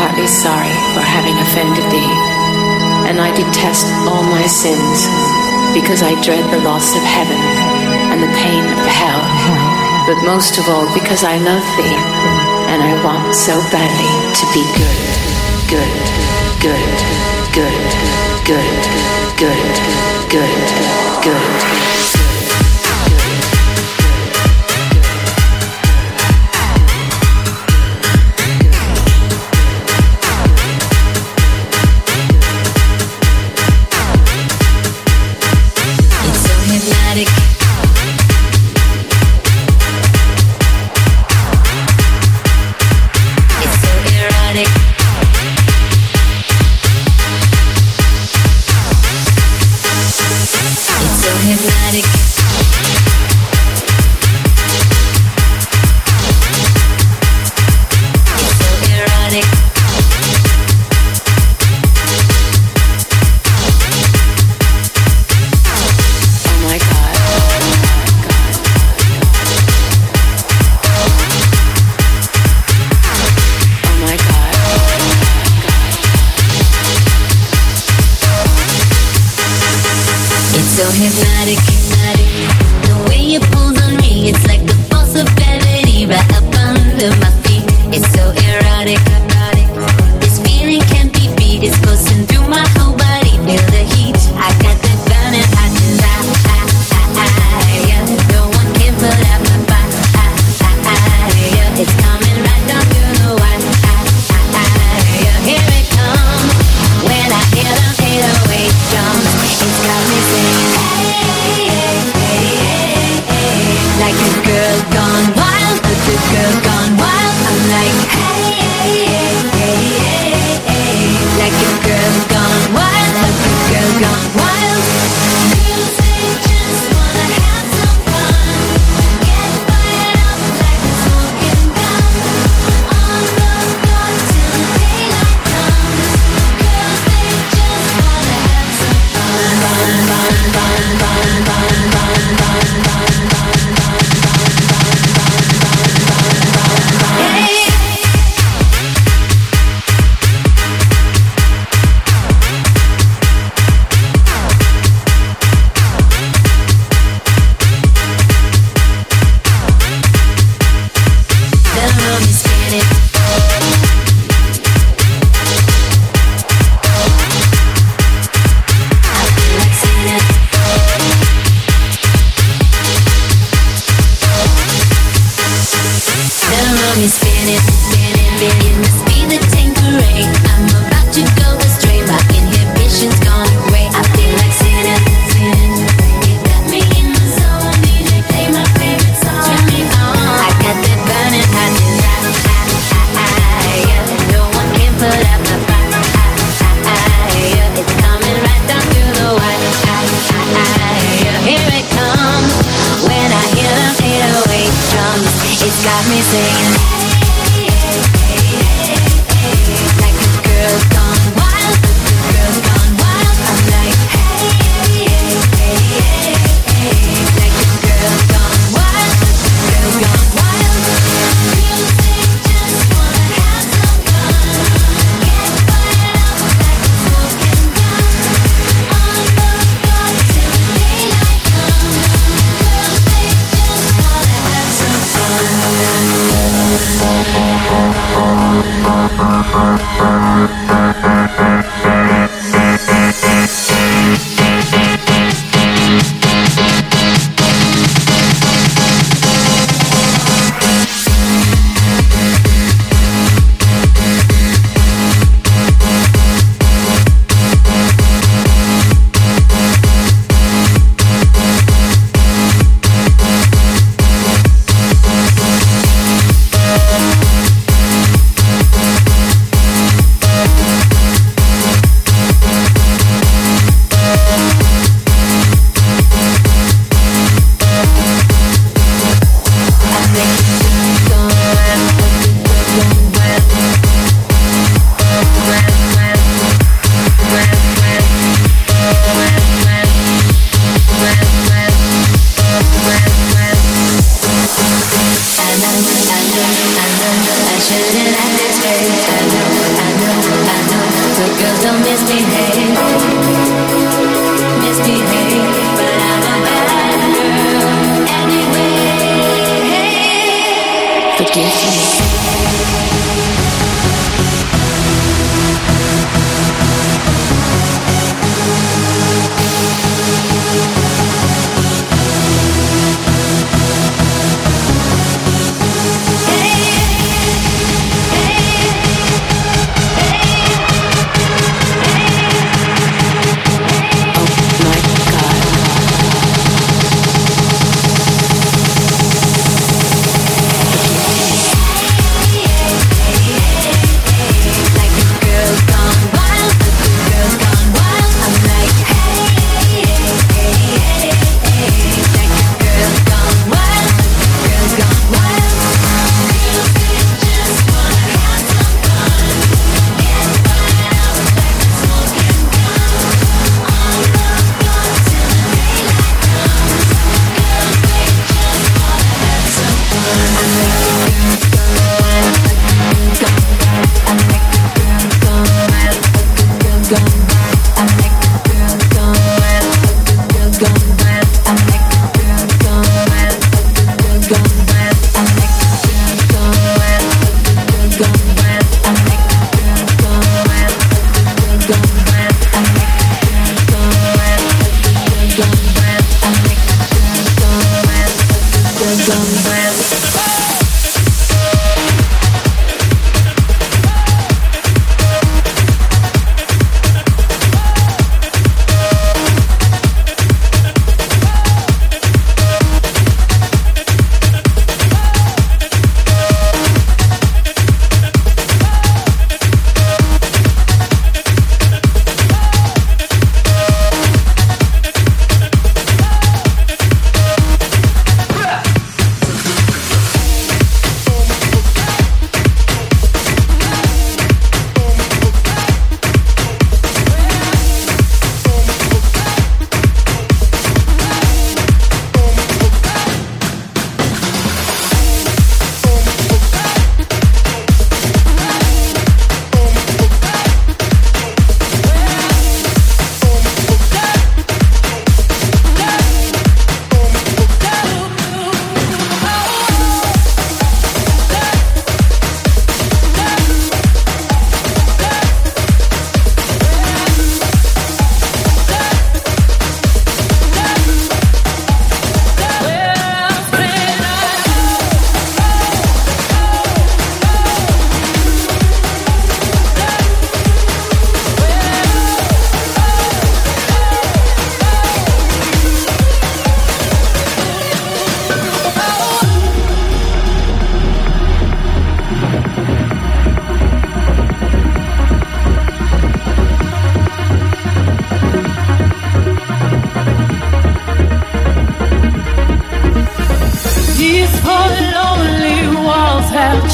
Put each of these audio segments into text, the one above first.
heartily sorry for having offended thee, and I detest all my sins, because I dread the loss of heaven and the pain of hell, but most of all because I love thee, and I want so badly to be good, good, good, good, good, good, good, good.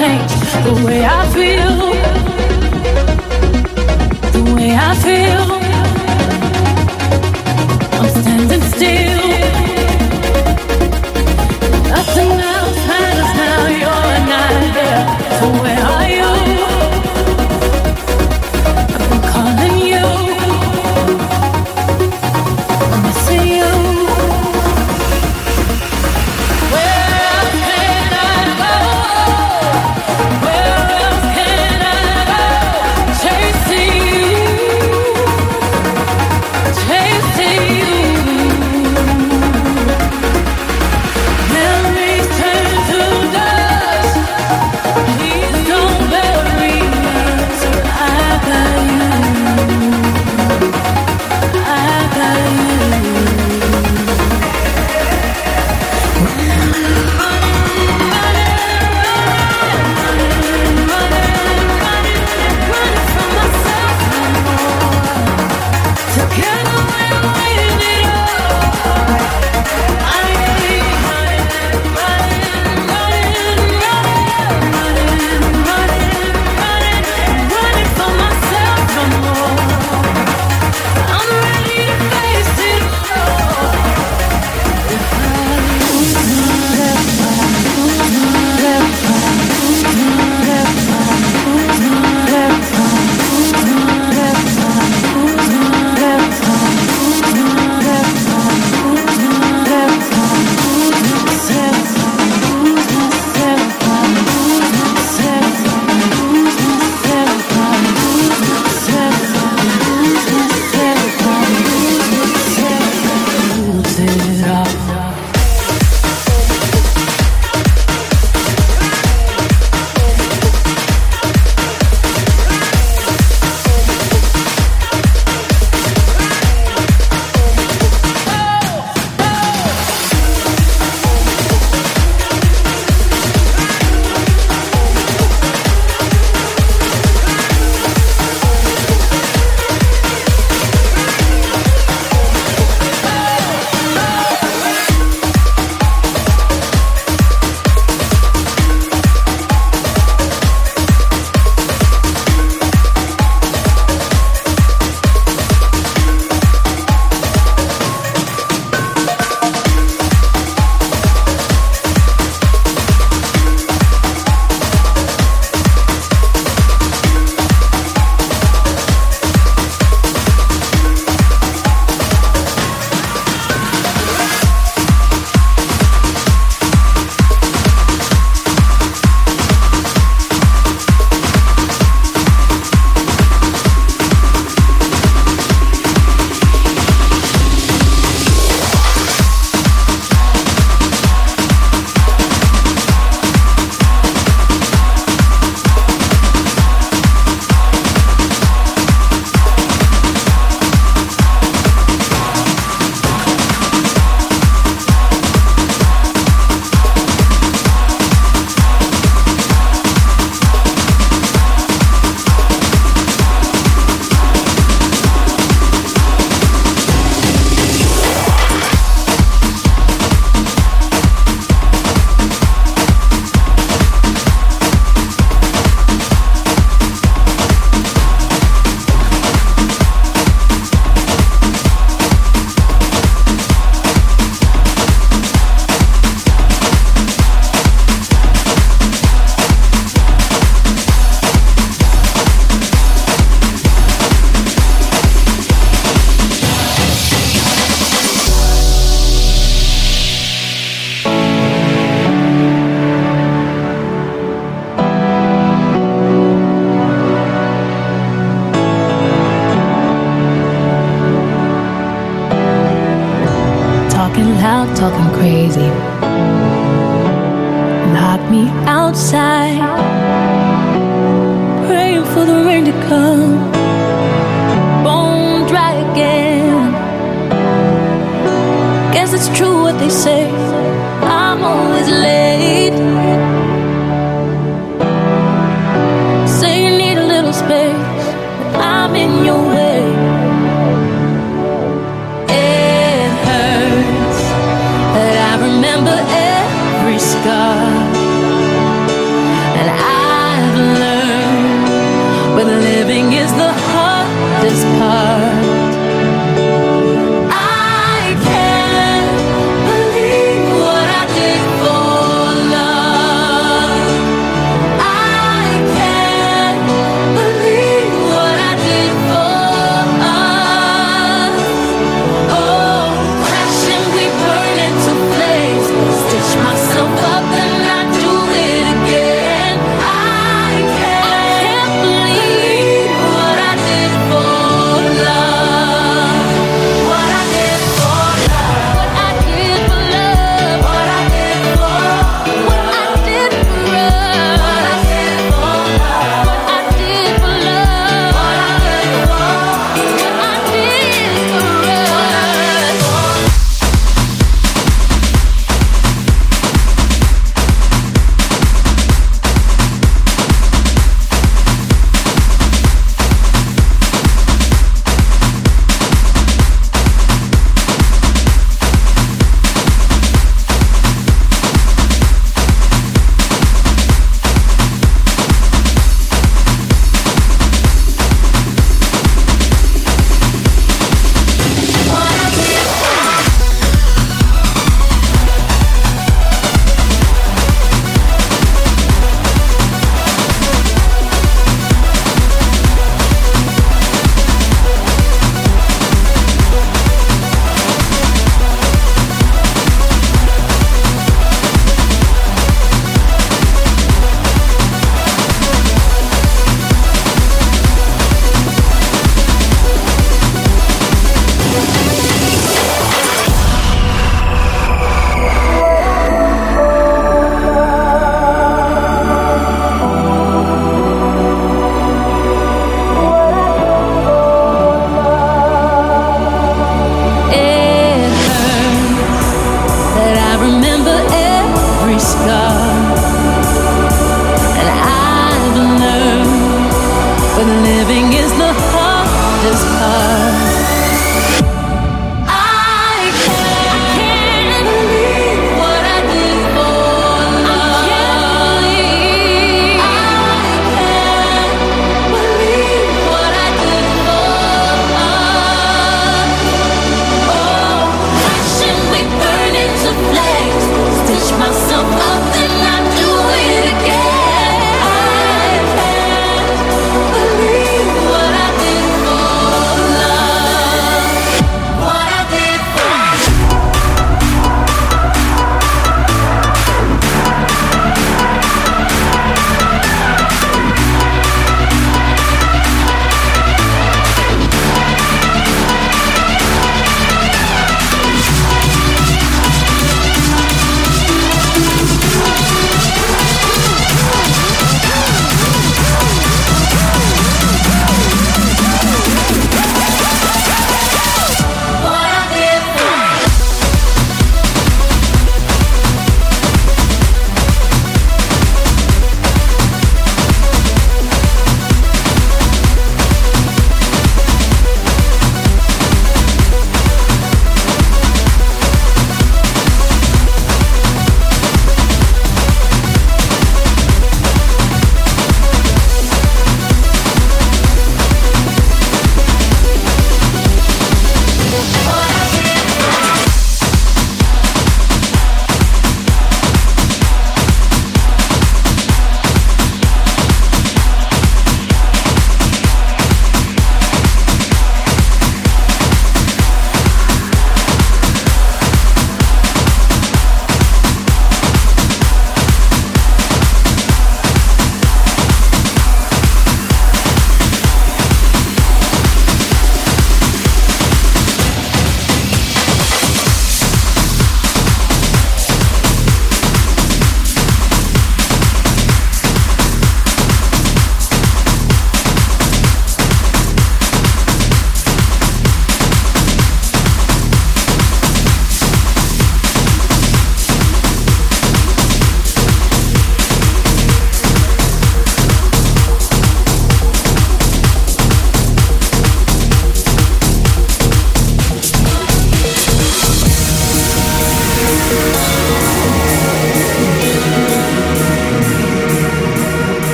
change the way I feel. The way I feel. talking crazy. Lock me outside, praying for the rain to come. Bone dry again. Guess it's true what they say.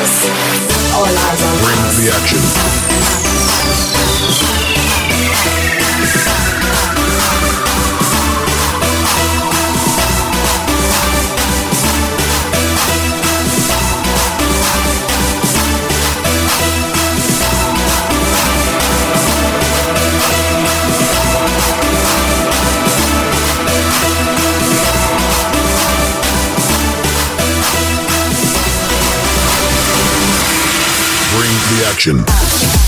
Brings the action. Selection.